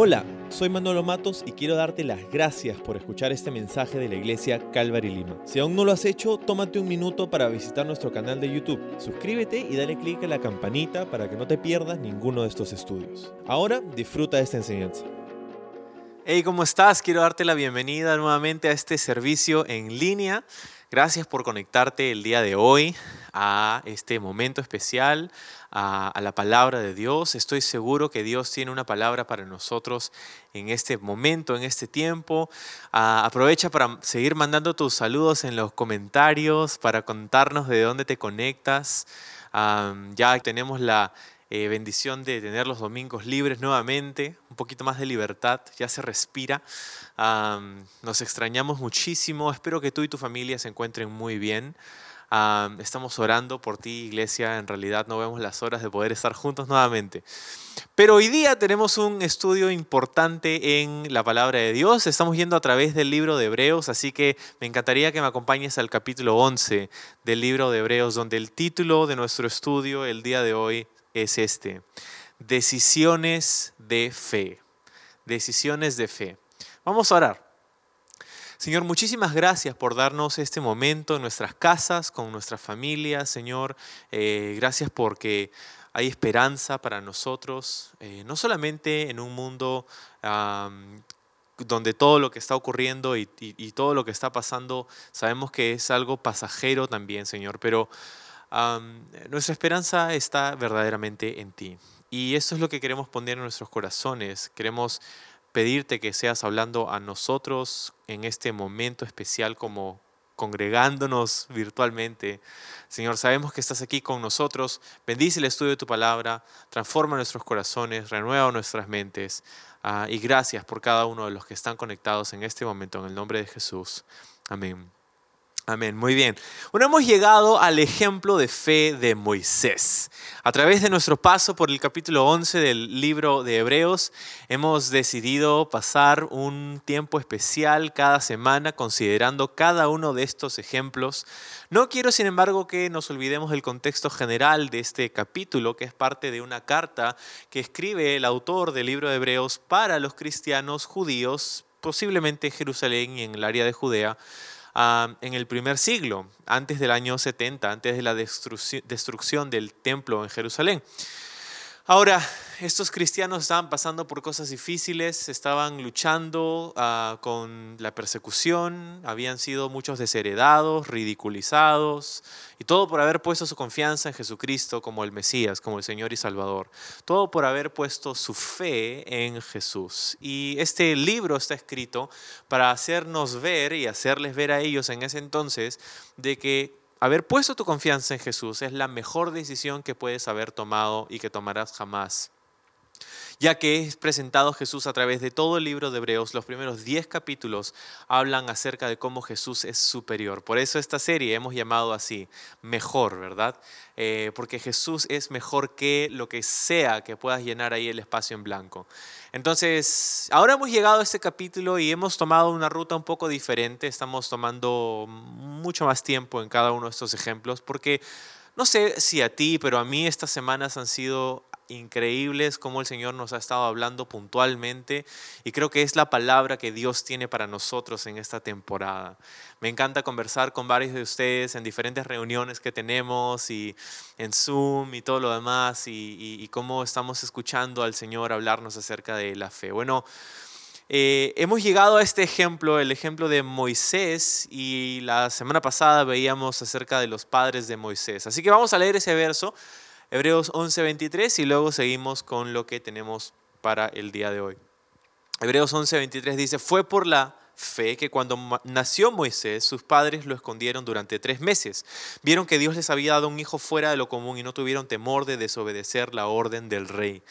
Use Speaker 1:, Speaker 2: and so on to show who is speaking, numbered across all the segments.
Speaker 1: Hola, soy Manolo Matos y quiero darte las gracias por escuchar este mensaje de la iglesia Calvary Lima. Si aún no lo has hecho, tómate un minuto para visitar nuestro canal de YouTube. Suscríbete y dale clic a la campanita para que no te pierdas ninguno de estos estudios. Ahora disfruta de esta enseñanza.
Speaker 2: Hey, ¿cómo estás? Quiero darte la bienvenida nuevamente a este servicio en línea. Gracias por conectarte el día de hoy a este momento especial, a, la palabra de Dios. Estoy seguro que Dios tiene una palabra para nosotros en este momento, en este tiempo. Ah, aprovecha para seguir mandando tus saludos en los comentarios, para contarnos de dónde te conectas. ya tenemos la eh, bendición de tener los domingos libres nuevamente, un poquito más de libertad, ya se respira. nos extrañamos muchísimo, espero que tú y tu familia se encuentren muy bien estamos orando por ti, iglesia. En realidad no vemos las horas de poder estar juntos nuevamente. Pero hoy día tenemos un estudio importante en la palabra de Dios. Estamos yendo a través del libro de Hebreos, así que me encantaría que me acompañes al capítulo 11 del libro de Hebreos, donde el título de nuestro estudio el día de hoy es este. Decisiones de fe. Decisiones de fe. Vamos a orar. Señor, muchísimas gracias por darnos este momento en nuestras casas, con nuestras familias, Señor. Eh, gracias porque hay esperanza para nosotros, eh, no solamente en un mundo donde todo lo que está ocurriendo y, todo lo que está pasando sabemos que es algo pasajero también, Señor, pero nuestra esperanza está verdaderamente en ti. Y eso es lo que queremos poner en nuestros corazones. Queremos pedirte que seas hablando a nosotros en este momento especial como congregándonos virtualmente. Señor, sabemos que estás aquí con nosotros. Bendice el estudio de tu palabra, transforma nuestros corazones, renueva nuestras mentes. Ah, y gracias por cada uno de los que están conectados en este momento, en el nombre de Jesús. Amén. Amén, muy bien. Bueno, hemos llegado al ejemplo de fe de Moisés. A través de nuestro paso por el capítulo 11 del libro de Hebreos, hemos decidido pasar un tiempo especial cada semana considerando cada uno de estos ejemplos. No quiero, sin embargo, que nos olvidemos del contexto general de este capítulo, que es parte de una carta que escribe el autor del libro de Hebreos para los cristianos judíos, posiblemente en Jerusalén y en el área de Judea en el primer siglo, antes del año 70, antes de la destrucción del templo en Jerusalén. Ahora, estos cristianos estaban pasando por cosas difíciles, estaban luchando ah, con la persecución, habían sido muchos desheredados, ridiculizados, y todo por haber puesto su confianza en Jesucristo como el Mesías, como el Señor y Salvador. Todo por haber puesto su fe en Jesús. Y este libro está escrito para hacernos ver y hacerles ver a ellos en ese entonces de que haber puesto tu confianza en Jesús es la mejor decisión que puedes haber tomado y que tomarás jamás ya que es presentado Jesús a través de todo el libro de Hebreos. Los primeros 10 capítulos hablan acerca de cómo Jesús es superior. Por eso esta serie hemos llamado así, mejor, ¿verdad? Eh, porque Jesús es mejor que lo que sea que puedas llenar ahí el espacio en blanco. Entonces, ahora hemos llegado a este capítulo y hemos tomado una ruta un poco diferente. Estamos tomando mucho más tiempo en cada uno de estos ejemplos porque... No sé si a ti, pero a mí estas semanas han sido increíbles como el Señor nos ha estado hablando puntualmente y creo que es la palabra que Dios tiene para nosotros en esta temporada. Me encanta conversar con varios de ustedes en diferentes reuniones que tenemos y en Zoom y todo lo demás y, cómo estamos escuchando al Señor hablarnos acerca de la fe. Bueno, eh, hemos llegado a este ejemplo, el ejemplo de Moisés, y la semana pasada veíamos acerca de los padres de Moisés. Así que vamos a leer ese verso Hebreos 11:23 y luego seguimos con lo que tenemos para el día de hoy. Hebreos 11:23 dice, fue por la fe que cuando nació Moisés, sus padres lo escondieron durante tres meses. Vieron que Dios les había dado un hijo fuera de lo común y no tuvieron temor de desobedecer la orden del rey.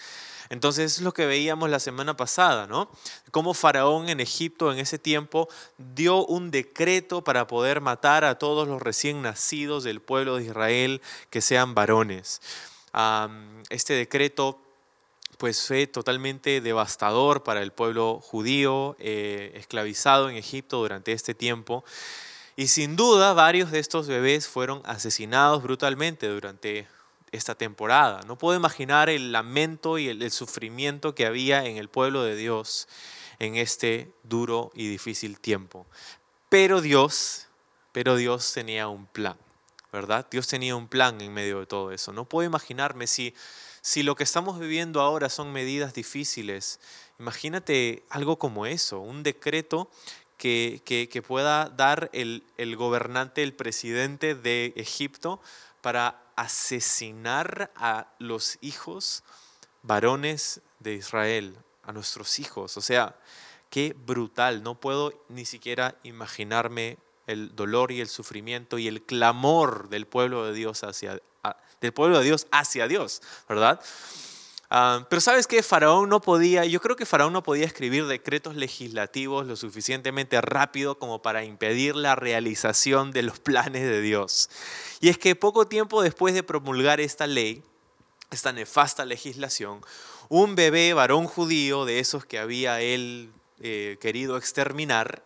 Speaker 2: Entonces es lo que veíamos la semana pasada, ¿no? Cómo Faraón en Egipto en ese tiempo dio un decreto para poder matar a todos los recién nacidos del pueblo de Israel que sean varones. Este decreto pues fue totalmente devastador para el pueblo judío eh, esclavizado en Egipto durante este tiempo. Y sin duda varios de estos bebés fueron asesinados brutalmente durante esta temporada. No puedo imaginar el lamento y el, sufrimiento que había en el pueblo de Dios en este duro y difícil tiempo. Pero Dios, pero Dios tenía un plan, ¿verdad? Dios tenía un plan en medio de todo eso. No puedo imaginarme si, si lo que estamos viviendo ahora son medidas difíciles. Imagínate algo como eso, un decreto que, que, pueda dar el, el gobernante, el presidente de Egipto para asesinar a los hijos varones de Israel, a nuestros hijos. O sea, qué brutal. No puedo ni siquiera imaginarme el dolor y el sufrimiento y el clamor del pueblo de Dios hacia, del pueblo de Dios hacia Dios, ¿verdad? Ah, pero sabes que Faraón no podía, yo creo que Faraón no podía escribir decretos legislativos lo suficientemente rápido como para impedir la realización de los planes de Dios. Y es que poco tiempo después de promulgar esta ley, esta nefasta legislación, un bebé varón judío de esos que había él eh, querido exterminar,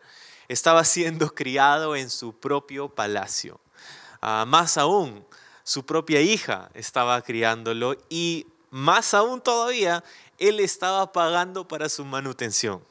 Speaker 2: estaba siendo criado en su propio palacio. Ah, más aún, su propia hija estaba criándolo y más aún todavía, él estaba pagando para su manutención.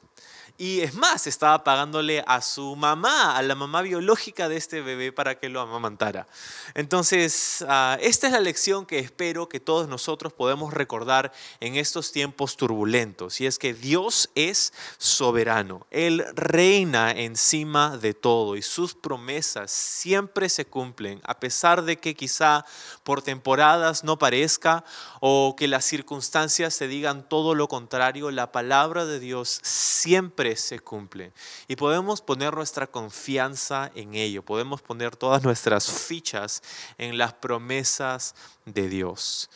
Speaker 2: Y es más, estaba pagándole a su mamá, a la mamá biológica de este bebé para que lo amamantara. Entonces, ah, esta es la lección que espero que todos nosotros podemos recordar en estos tiempos turbulentos. Y es que Dios es soberano. Él reina encima de todo y sus promesas siempre se cumplen, a pesar de que quizá por temporadas no parezca o que las circunstancias se digan todo lo contrario. La palabra de Dios siempre se cumple. Y podemos poner nuestra confianza en ello, podemos poner todas nuestras fichas en las promesas de Dios.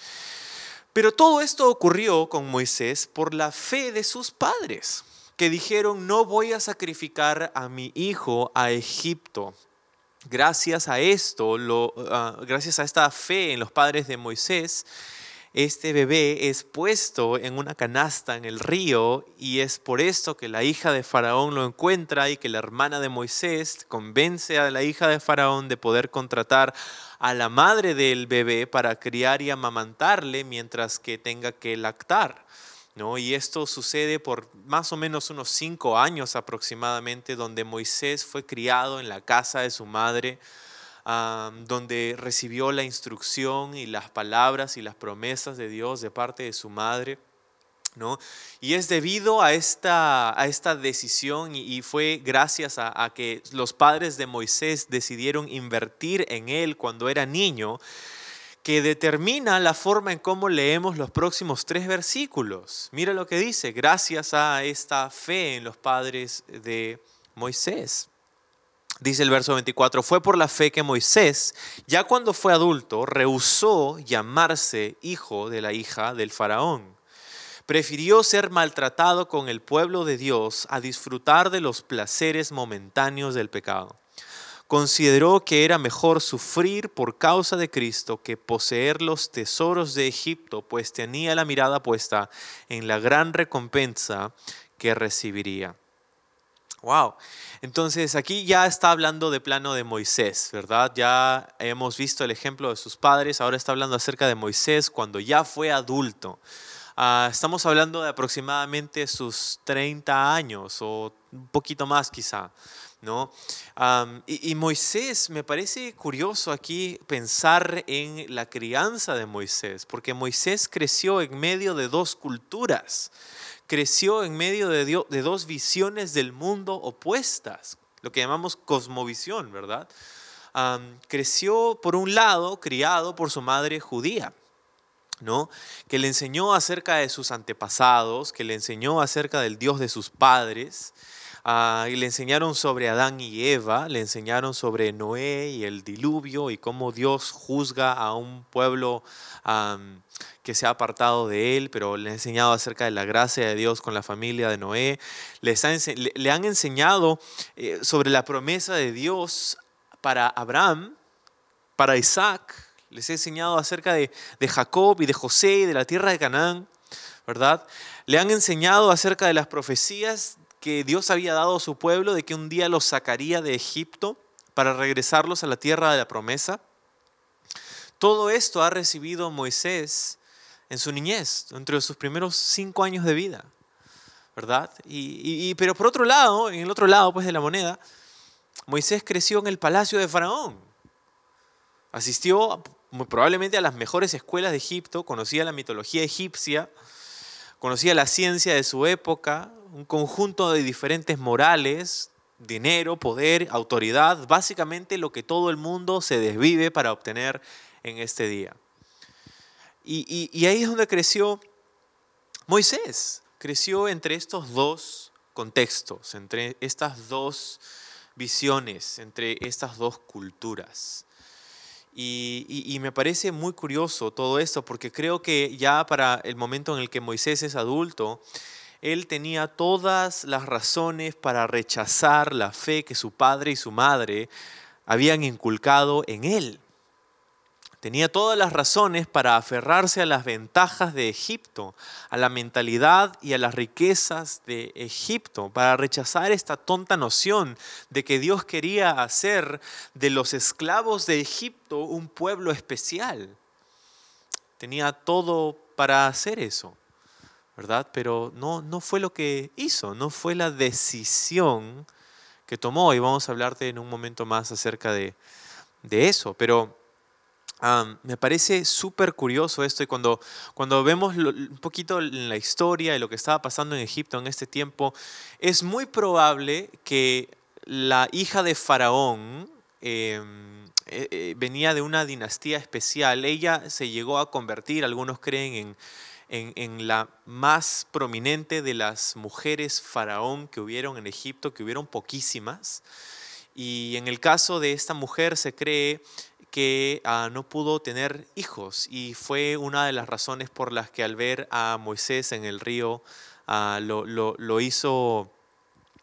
Speaker 2: Pero todo esto ocurrió con Moisés por la fe de sus padres, que dijeron, no voy a sacrificar a mi hijo a Egipto. Gracias a esto, ah, gracias a esta fe en los padres de Moisés, este bebé es puesto en una canasta en el río y es por esto que la hija de Faraón lo encuentra y que la hermana de Moisés convence a la hija de Faraón de poder contratar a la madre del bebé para criar y amamantarle mientras que tenga que lactar. ¿No? Y esto sucede por más o menos unos cinco años aproximadamente, donde Moisés fue criado en la casa de su madre donde recibió la instrucción y las palabras y las promesas de Dios de parte de su madre. ¿No? Y es debido a esta, a esta decisión y, fue gracias a, que los padres de Moisés decidieron invertir en él cuando era niño, que determina la forma en cómo leemos los próximos tres versículos. Mira lo que dice, gracias a esta fe en los padres de Moisés. Dice el verso 24, fue por la fe que Moisés, ya cuando fue adulto, rehusó llamarse hijo de la hija del faraón. Prefirió ser maltratado con el pueblo de Dios a disfrutar de los placeres momentáneos del pecado. Consideró que era mejor sufrir por causa de Cristo que poseer los tesoros de Egipto, pues tenía la mirada puesta en la gran recompensa que recibiría. Wow. Entonces aquí ya está hablando de plano de Moisés, ¿verdad? Ya hemos visto el ejemplo de sus padres, ahora está hablando acerca de Moisés cuando ya fue adulto. Ah, estamos hablando de aproximadamente sus 30 años o un poquito más quizá. ¿No? y, y, Moisés, me parece curioso aquí pensar en la crianza de Moisés, porque Moisés creció en medio de dos culturas creció en medio de, de dos visiones del mundo opuestas, lo que llamamos cosmovisión, ¿verdad? creció por un lado, criado por su madre judía, ¿no? Que le enseñó acerca de sus antepasados, que le enseñó acerca del Dios de sus padres, Ah, y le enseñaron sobre Adán y Eva, le enseñaron sobre Noé y el diluvio y cómo Dios juzga a un pueblo que se ha apartado de él, pero le ha enseñado acerca de la gracia de Dios con la familia de Noé. Les le, han enseñado eh, sobre la promesa de Dios para Abraham, para Isaac. Les he enseñado acerca de, de Jacob y de José y de la tierra de Canaán, ¿verdad? Le han enseñado acerca de las profecías que Dios había dado a su pueblo de que un día los sacaría de Egipto para regresarlos a la tierra de la promesa. todo esto ha recibido Moisés en su niñez, entre sus primeros cinco años de vida, ¿verdad? Y, pero por otro lado, en el otro lado pues, de la moneda, Moisés creció en el palacio de Faraón. Asistió probablemente a las mejores escuelas de Egipto, conocía la mitología egipcia, conocía la ciencia de su época, un conjunto de diferentes morales, dinero, poder, autoridad, básicamente lo que todo el mundo se desvive para obtener en este día. Y, ahí es donde creció Moisés, creció entre estos dos contextos, entre estas dos visiones, entre estas dos culturas. Y, me parece muy curioso todo esto, porque creo que ya para el momento en el que Moisés es adulto, él tenía todas las razones para rechazar la fe que su padre y su madre habían inculcado en él. Tenía todas las razones para aferrarse a las ventajas de Egipto, a la mentalidad y a las riquezas de Egipto, para rechazar esta tonta noción de que Dios quería hacer de los esclavos de Egipto un pueblo especial. Tenía todo para hacer eso, ¿verdad? Pero no, no fue lo que hizo, no fue la decisión que tomó. Y vamos a hablarte en un momento más acerca de, de eso. Pero me parece súper curioso esto y cuando, cuando vemos un poquito en la historia de lo que estaba pasando en Egipto en este tiempo, es muy probable que la hija de Faraón em, eh, eh, venía de una dinastía especial. Ella se llegó a convertir, algunos creen, en, en, la más prominente de las mujeres faraón que hubieron en Egipto, que hubieron poquísimas. Y en el caso de esta mujer se cree que ah, no pudo tener hijos y fue una de las razones por las que al ver a Moisés en el río ah, lo, hizo,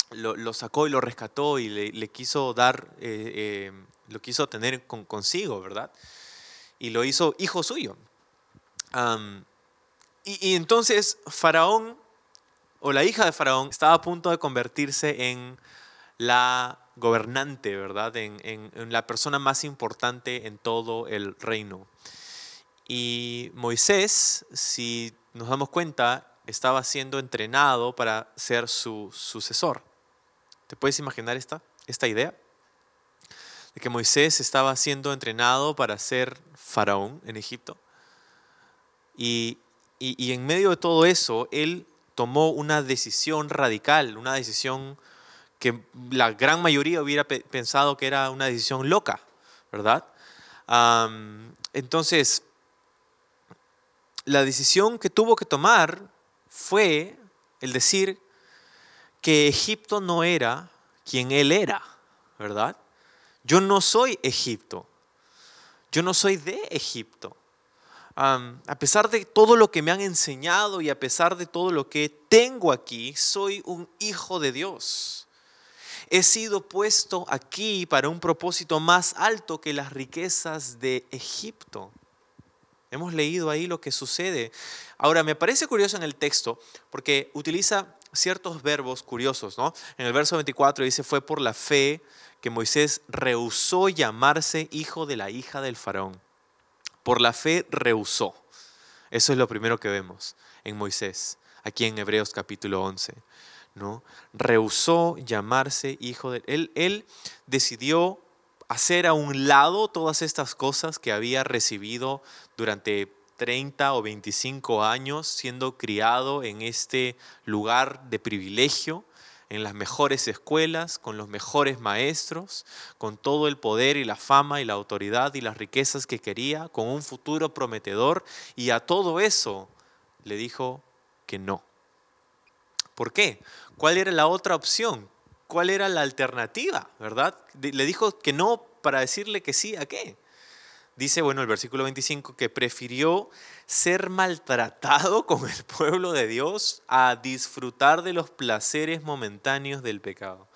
Speaker 2: lo, sacó y lo rescató y le, quiso dar, eh, eh, lo quiso tener consigo, ¿verdad? Y lo hizo hijo suyo. y entonces Faraón, o la hija de Faraón, estaba a punto de convertirse en la gobernante, ¿verdad? En, la persona más importante en todo el reino. Y Moisés, si nos damos cuenta, estaba siendo entrenado para ser su sucesor. ¿Te puedes imaginar esta, esta idea? De que Moisés estaba siendo entrenado para ser faraón en Egipto. y en medio de todo eso, él tomó una decisión radical, una decisión que la gran mayoría hubiera pensado que era una decisión loca, ¿verdad? entonces, la decisión que tuvo que tomar fue el decir que Egipto no era quien él era, ¿verdad? Yo no soy Egipto, yo no soy de Egipto. a pesar de todo lo que me han enseñado y a pesar de todo lo que tengo aquí, soy un hijo de Dios he sido puesto aquí para un propósito más alto que las riquezas de Egipto. Hemos leído ahí lo que sucede. Ahora, me parece curioso en el texto porque utiliza ciertos verbos curiosos, ¿no? En el verso 24 dice, fue por la fe que Moisés rehusó llamarse hijo de la hija del faraón. Por la fe rehusó. Eso es lo primero que vemos en Moisés, aquí en Hebreos capítulo 11. ¿No? Rehusó llamarse hijo de él. Él decidió hacer a un lado todas estas cosas que había recibido durante 30 o 25 años siendo criado en este lugar de privilegio, en las mejores escuelas, con los mejores maestros, con todo el poder y la fama y la autoridad y las riquezas que quería, con un futuro prometedor, y a todo eso le dijo que no. ¿Por qué? ¿Cuál era la otra opción? ¿Cuál era la alternativa? ¿Verdad? Le dijo que no para decirle que sí a qué. Dice, bueno, el versículo 25, que prefirió ser maltratado con el pueblo de Dios a disfrutar de los placeres momentáneos del pecado.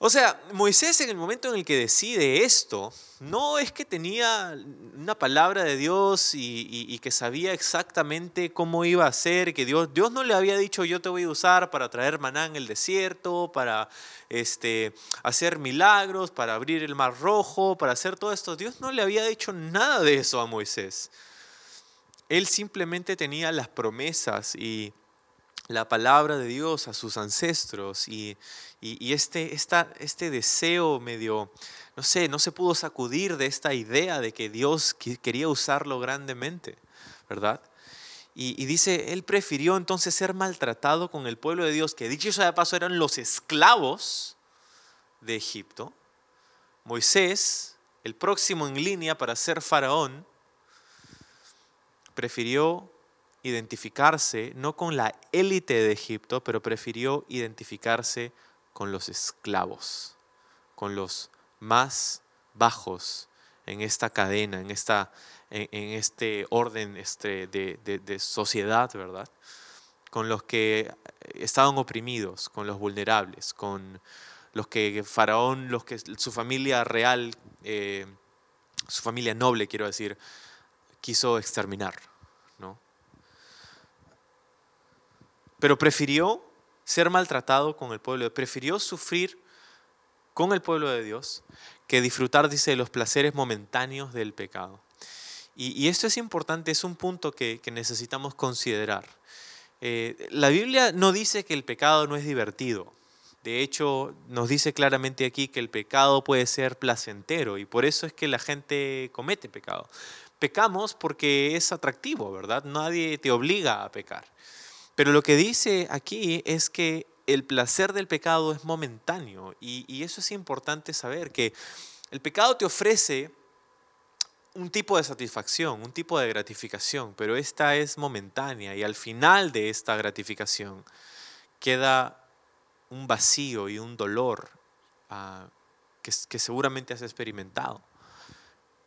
Speaker 2: O sea, Moisés en el momento en el que decide esto, no es que tenía una palabra de Dios y, que sabía exactamente cómo iba a ser, que Dios, Dios no le había dicho yo te voy a usar para traer maná en el desierto, para este, hacer milagros, para abrir el mar rojo, para hacer todo esto. Dios no le había dicho nada de eso a Moisés. Él simplemente tenía las promesas y la palabra de Dios a sus ancestros y, este, este deseo medio, no sé, no se pudo sacudir de esta idea de que Dios quería usarlo grandemente, ¿verdad? Y, dice, él prefirió entonces ser maltratado con el pueblo de Dios, que dicho sea de paso eran los esclavos de Egipto. Moisés, el próximo en línea para ser faraón, prefirió identificarse no con la élite de Egipto, pero prefirió identificarse con los esclavos, con los más bajos en esta cadena, en, esta, en, este orden este, de, de sociedad, ¿verdad? Con los que estaban oprimidos, con los vulnerables, con los que Faraón, los que su familia real, eh, su familia noble, quiero decir, quiso exterminar. Pero prefirió ser maltratado con el pueblo, prefirió sufrir con el pueblo de Dios que disfrutar, dice, de los placeres momentáneos del pecado. Y, esto es importante, es un punto que, necesitamos considerar. Eh, la Biblia no dice que el pecado no es divertido. De hecho, nos dice claramente aquí que el pecado puede ser placentero y por eso es que la gente comete pecado. Pecamos porque es atractivo, ¿verdad? Nadie te obliga a pecar. Pero lo que dice aquí es que el placer del pecado es momentáneo y, eso es importante saber, que el pecado te ofrece un tipo de satisfacción, un tipo de gratificación, pero esta es momentánea y al final de esta gratificación queda un vacío y un dolor ah, que, que, seguramente has experimentado.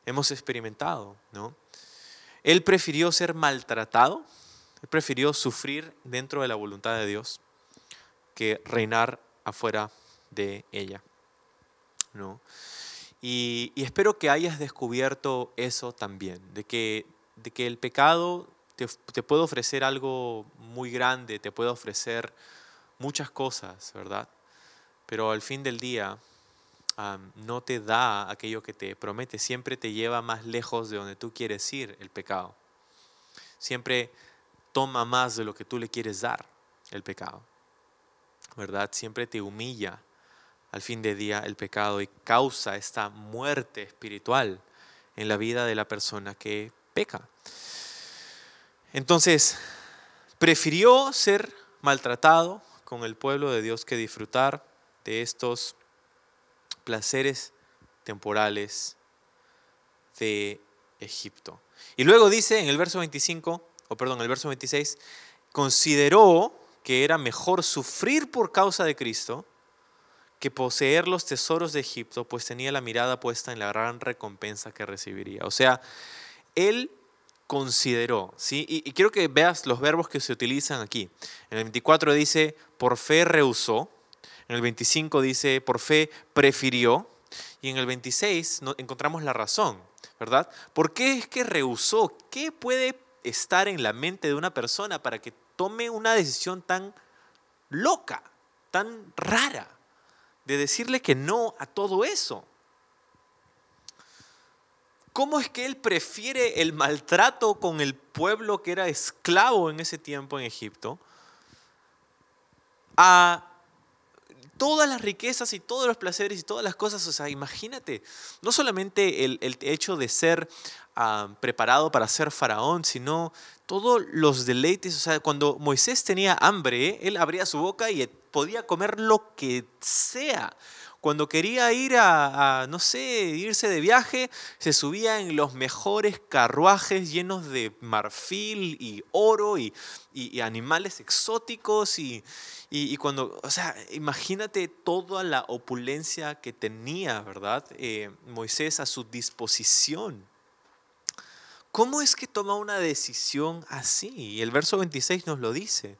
Speaker 2: Hemos experimentado, ¿no? Él prefirió ser maltratado él prefirió sufrir dentro de la voluntad de Dios que reinar afuera de ella. ¿no? Y, espero que hayas descubierto eso también, de que, de que el pecado te, puede ofrecer algo muy grande, te puede ofrecer muchas cosas, ¿verdad? Pero al fin del día no te da aquello que te promete, siempre te lleva más lejos de donde tú quieres ir el pecado. Siempre toma más de lo que tú le quieres dar, el pecado. ¿Verdad? Siempre te humilla al fin de día el pecado y causa esta muerte espiritual en la vida de la persona que peca. Entonces, prefirió ser maltratado con el pueblo de Dios que disfrutar de estos placeres temporales de Egipto. Y luego dice en el verso 25, perdón, el verso 26, consideró que era mejor sufrir por causa de Cristo que poseer los tesoros de Egipto, pues tenía la mirada puesta en la gran recompensa que recibiría. O sea, él consideró, ¿sí? Y, y, quiero que veas los verbos que se utilizan aquí. En el 24 dice, por fe rehusó. En el 25 dice, por fe prefirió. Y en el 26 encontramos la razón, ¿verdad? ¿Por qué es que rehusó? ¿Qué puede estar en la mente de una persona para que tome una decisión tan loca, tan rara, de decirle que no a todo eso? ¿Cómo es que él prefiere el maltrato con el pueblo que era esclavo en ese tiempo en Egipto a todas las riquezas y todos los placeres y todas las cosas? O sea, imagínate, no solamente el, el hecho de ser Preparado para ser faraón, sino todos los deleites. O sea, cuando Moisés tenía hambre, él abría su boca y podía comer lo que sea. Cuando quería ir a, no sé, irse de viaje, se subía en los mejores carruajes llenos de marfil y oro y, animales exóticos. Y, y, cuando, o sea, imagínate toda la opulencia que tenía, ¿verdad? Eh, Moisés a su disposición. ¿Cómo es que toma una decisión así? el verso 26 nos lo dice.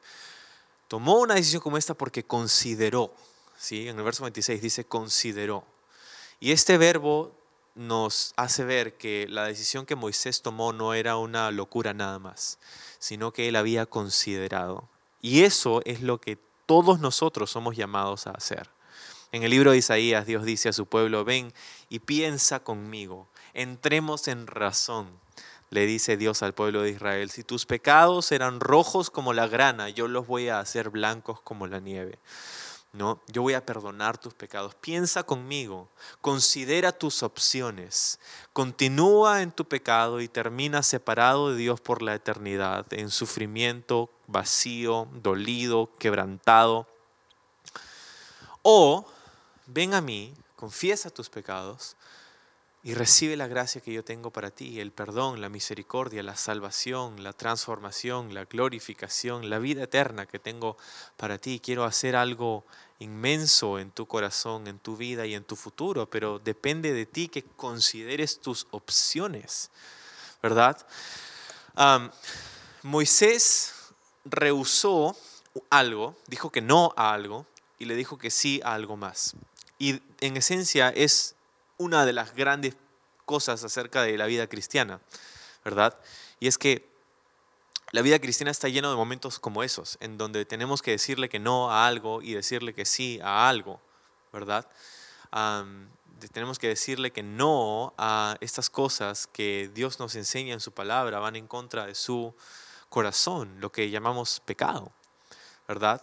Speaker 2: Tomó una decisión como esta porque consideró, ¿sí? en el verso 26 dice consideró. Y este verbo nos hace ver que la decisión que Moisés tomó no era una locura nada más, sino que él había considerado. Y eso es lo que todos nosotros somos llamados a hacer. En el libro de Isaías Dios dice a su pueblo, ven y piensa conmigo, entremos en razón. Le dice Dios al pueblo de Israel, si tus pecados eran rojos como la grana, yo los voy a hacer blancos como la nieve. No, yo voy a perdonar tus pecados. Piensa conmigo, considera tus opciones. Continúa en tu pecado y termina separado de Dios por la eternidad, en sufrimiento, vacío, dolido, quebrantado. O ven a mí, confiesa tus pecados y recibe la gracia que yo tengo para ti, el perdón, la misericordia, la salvación, la transformación, la glorificación, la vida eterna que tengo para ti. Quiero hacer algo inmenso en tu corazón, en tu vida y en tu futuro, pero depende de ti que consideres tus opciones, ¿verdad? Moisés rehusó algo, dijo que no a algo y le dijo que sí a algo más. Y en esencia es una de las grandes cosas acerca de la vida cristiana, ¿verdad? Y es que la vida cristiana está llena de momentos como esos, en donde tenemos que decirle que no a algo y decirle que sí a algo, ¿verdad? tenemos que decirle que no a estas cosas que Dios nos enseña en su palabra, van en contra de su corazón, lo que llamamos pecado, ¿verdad?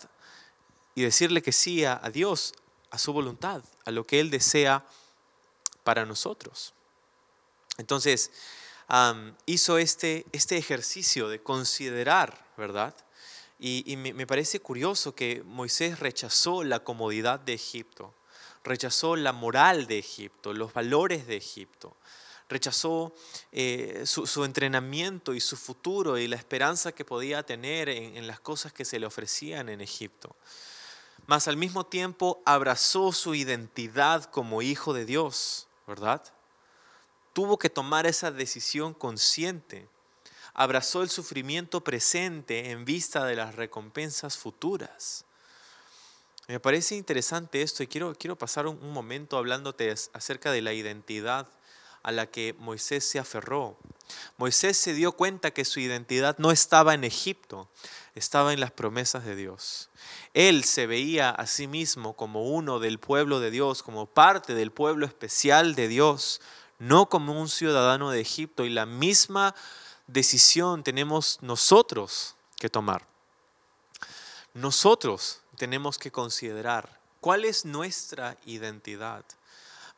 Speaker 2: Y decirle que sí a, a Dios, a su voluntad, a lo que Él desea para nosotros. Entonces, hizo este, este ejercicio de considerar, ¿verdad? Y, me, parece curioso que Moisés rechazó la comodidad de Egipto, rechazó la moral de Egipto, los valores de Egipto, rechazó eh, su, entrenamiento y su futuro y la esperanza que podía tener en, en las cosas que se le ofrecían en Egipto. Mas al mismo tiempo abrazó su identidad como hijo de Dios ¿verdad? Tuvo que tomar esa decisión consciente. Abrazó el sufrimiento presente en vista de las recompensas futuras. Me parece interesante esto y quiero, quiero pasar un, un momento hablándote acerca de la identidad a la que Moisés se aferró. Moisés se dio cuenta que su identidad no estaba en Egipto, estaba en las promesas de Dios. Él se veía a sí mismo como uno del pueblo de Dios, como parte del pueblo especial de Dios, no como un ciudadano de Egipto. Y la misma decisión tenemos nosotros que tomar. Nosotros tenemos que considerar cuál es nuestra identidad.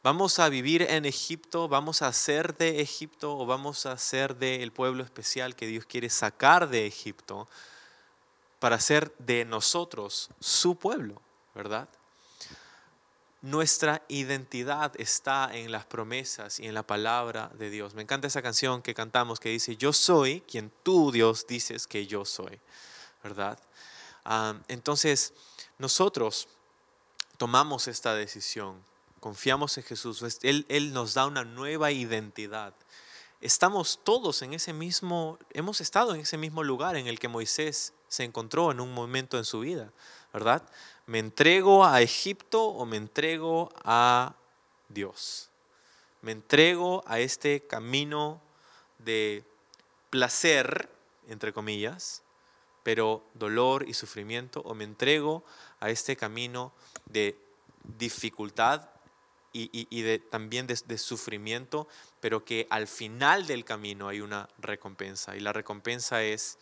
Speaker 2: ¿Vamos a vivir en Egipto? ¿Vamos a ser de Egipto? ¿O vamos a ser del pueblo especial que Dios quiere sacar de Egipto? para ser de nosotros su pueblo, ¿verdad? Nuestra identidad está en las promesas y en la palabra de Dios. Me encanta esa canción que cantamos que dice, yo soy quien tú, Dios, dices que yo soy, ¿verdad? Ah, entonces, nosotros tomamos esta decisión, confiamos en Jesús, él, él nos da una nueva identidad. Estamos todos en ese mismo, hemos estado en ese mismo lugar en el que Moisés se encontró en un momento en su vida, ¿verdad? ¿Me entrego a Egipto o me entrego a Dios? ¿Me entrego a este camino de placer, entre comillas, pero dolor y sufrimiento, o me entrego a este camino de dificultad y, de, también de, de, sufrimiento, pero que al final del camino hay una recompensa. Y la recompensa es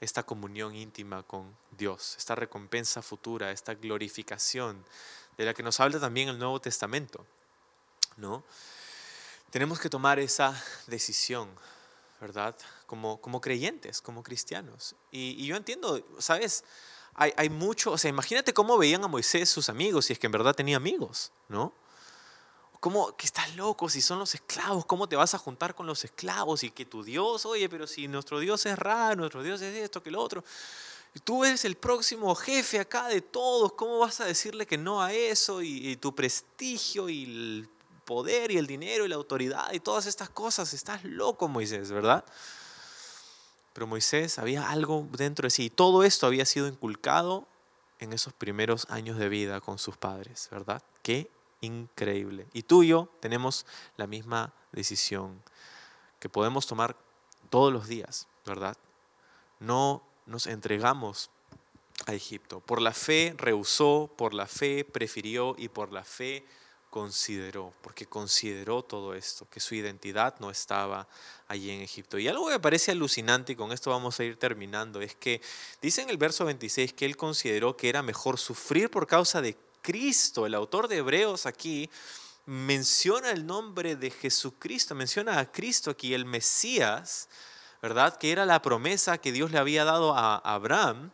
Speaker 2: esta comunión íntima con Dios, esta recompensa futura, esta glorificación de la que nos habla también el Nuevo Testamento. ¿no? Tenemos que tomar esa decisión, ¿verdad? Como, como creyentes, como cristianos. Y, yo entiendo, ¿sabes? Hay, hay mucho, o sea, imagínate cómo veían a Moisés sus amigos, si es que en verdad tenía amigos, ¿no? ¿Cómo que estás loco si son los esclavos? ¿Cómo te vas a juntar con los esclavos? Y que tu Dios, oye, pero si nuestro Dios es raro, nuestro Dios es esto, que lo otro. Tú eres el próximo jefe acá de todos, ¿cómo vas a decirle que no a eso? Y, y tu prestigio y el poder y el dinero y la autoridad y todas estas cosas. Estás loco, Moisés, ¿verdad? Pero Moisés había algo dentro de sí. Y todo esto había sido inculcado en esos primeros años de vida con sus padres, ¿verdad? Qué increíble. Y tú y yo tenemos la misma decisión que podemos tomar todos los días, ¿verdad? No nos entregamos a Egipto. Por la fe rehusó, por la fe prefirió y por la fe consideró, porque consideró todo esto, que su identidad no estaba allí en Egipto. Y algo que me parece alucinante, y con esto vamos a ir terminando, es que dice en el verso 26 que él consideró que era mejor sufrir por causa de Cristo. El autor de Hebreos aquí menciona el nombre de Jesucristo, menciona a Cristo aquí, el Mesías, ¿verdad? Que era la promesa que Dios le había dado a Abraham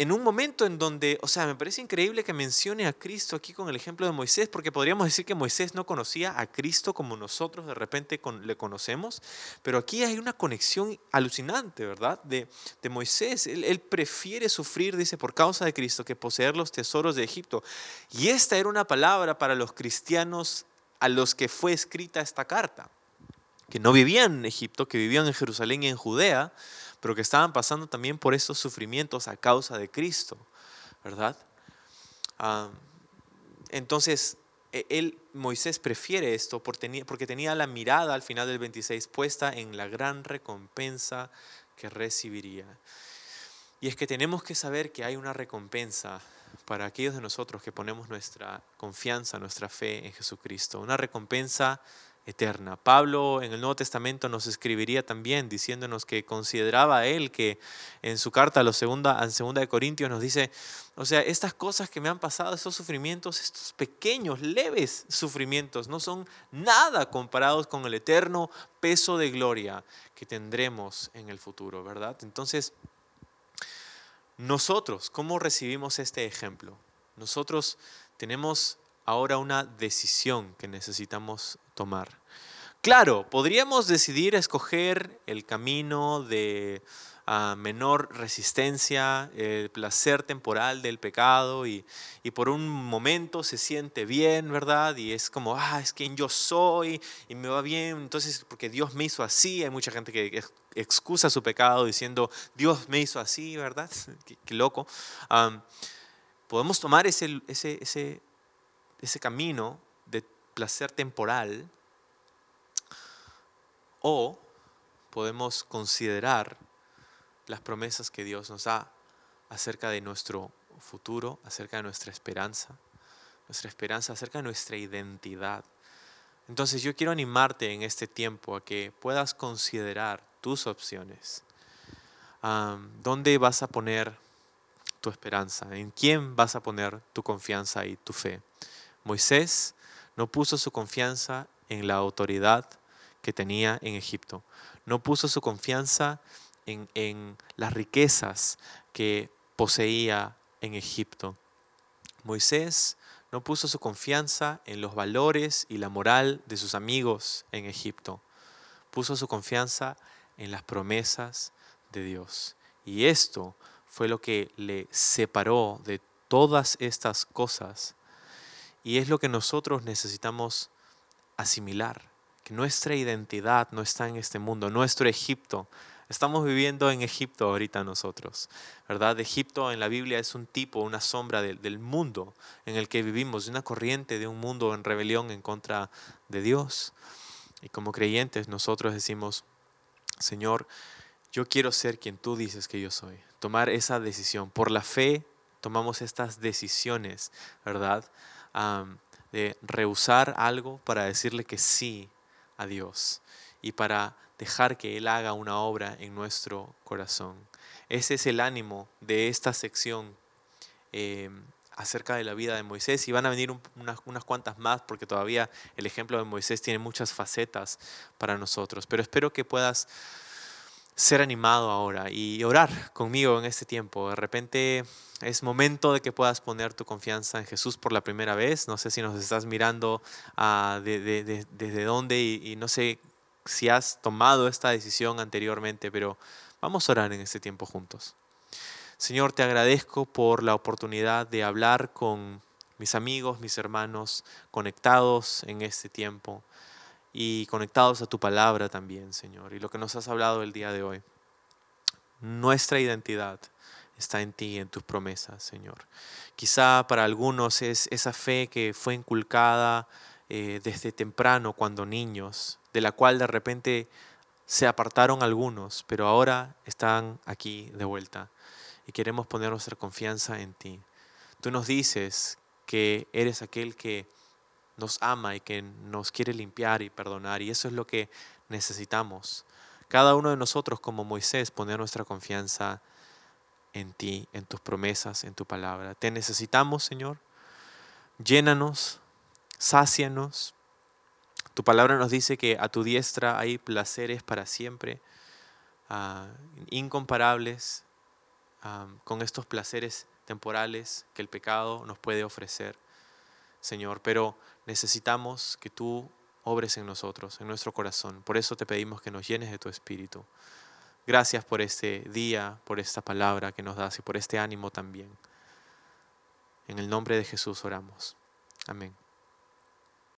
Speaker 2: en un momento en donde, o sea, me parece increíble que mencione a Cristo aquí con el ejemplo de Moisés, porque podríamos decir que Moisés no conocía a Cristo como nosotros de repente le conocemos, pero aquí hay una conexión alucinante, ¿verdad? De, Moisés. Él, prefiere sufrir, dice, por causa de Cristo, que poseer los tesoros de Egipto. Y esta era una palabra para los cristianos a los que fue escrita esta carta, que no vivían en Egipto, que vivían en Jerusalén y en Judea, pero que estaban pasando también por estos sufrimientos a causa de Cristo, ¿verdad? Ah, entonces, e, él, Moisés prefiere esto porque tenía la mirada al final del 26 puesta en la gran recompensa que recibiría. Y es que tenemos que saber que hay una recompensa para aquellos de nosotros que ponemos nuestra confianza, nuestra fe en Jesucristo. Una recompensa eterna. Pablo en el Nuevo Testamento nos escribiría también diciéndonos que consideraba él que en su carta a la segunda, en segunda de Corintios nos dice, o sea, estas cosas que me han pasado, estos sufrimientos, estos pequeños, leves sufrimientos, no son nada comparados con el eterno peso de gloria que tendremos en el futuro, ¿verdad? Entonces, nosotros, ¿cómo recibimos este ejemplo? Nosotros tenemos ahora una decisión que necesitamos tomar. Claro, podríamos decidir escoger el camino de ah, menor resistencia, el placer temporal del pecado y, por un momento se siente bien, ¿verdad? Y es como, ah, es quien yo soy y me va bien, entonces porque Dios me hizo así, hay mucha gente que excusa su pecado diciendo, Dios me hizo así, ¿verdad? qué, loco. podemos tomar ese, ese ese camino de placer temporal o podemos considerar las promesas que Dios nos da acerca de nuestro futuro, acerca de nuestra esperanza, nuestra esperanza acerca de nuestra identidad. Entonces yo quiero animarte en este tiempo a que puedas considerar tus opciones. ¿Dónde vas a poner tu esperanza? ¿En quién vas a poner tu confianza y tu fe? Moisés no puso su confianza en la autoridad que tenía en Egipto. No puso su confianza en, las riquezas que poseía en Egipto. Moisés no puso su confianza en los valores y la moral de sus amigos en Egipto. Puso su confianza en las promesas de Dios. Y esto fue lo que le separó de todas estas cosas y es lo que nosotros necesitamos asimilar, nuestra identidad no está en este mundo, nuestro Egipto. Estamos viviendo en Egipto ahorita nosotros, ¿verdad? Egipto en la Biblia es un tipo, una sombra del mundo en el que vivimos, de una corriente de un mundo en rebelión en contra de Dios. Y como creyentes nosotros decimos, Señor, yo quiero ser quien tú dices que yo soy. Tomar esa decisión. Por la fe tomamos estas decisiones, ¿verdad? de rehusar algo para decirle que sí a Dios y para dejar que Él haga una obra en nuestro corazón. Ese es el ánimo de esta sección em, acerca de la vida de Moisés y van a venir unas, unas, cuantas más porque todavía el ejemplo de Moisés tiene muchas facetas para nosotros. Pero espero que puedas ser animado ahora y orar conmigo en este tiempo. De repente es momento de que puedas poner tu confianza en Jesús por la primera vez. No sé si nos estás mirando uh, desde dónde y, no sé si has tomado esta decisión anteriormente, pero vamos a orar en este tiempo juntos. Señor, te agradezco por la oportunidad de hablar con mis amigos, mis hermanos, conectados en este tiempo y conectados a tu palabra también, Señor, y lo que nos has hablado el día de hoy. Nuestra identidad está en ti, en tus promesas, Señor. Quizá para algunos es esa fe que fue inculcada eh, desde temprano cuando niños, de la cual de repente se apartaron algunos, pero ahora están aquí de vuelta y queremos poner nuestra confianza en ti. Tú nos dices que eres aquel que nos ama y que nos quiere limpiar y perdonar y eso es lo que necesitamos. Cada uno de nosotros como Moisés poner nuestra confianza en ti, en tus promesas, en tu palabra. Te necesitamos, Señor. Llénanos, sácianos. Tu palabra nos dice que a tu diestra hay placeres para siempre, ah, incomparables ah, con estos placeres temporales que el pecado nos puede ofrecer, Señor. Pero necesitamos que tú obres en nosotros, en nuestro corazón. Por eso te pedimos que nos llenes de tu espíritu. Gracias por este día, por esta palabra que nos das y por este ánimo también. En el nombre de Jesús oramos. Amén.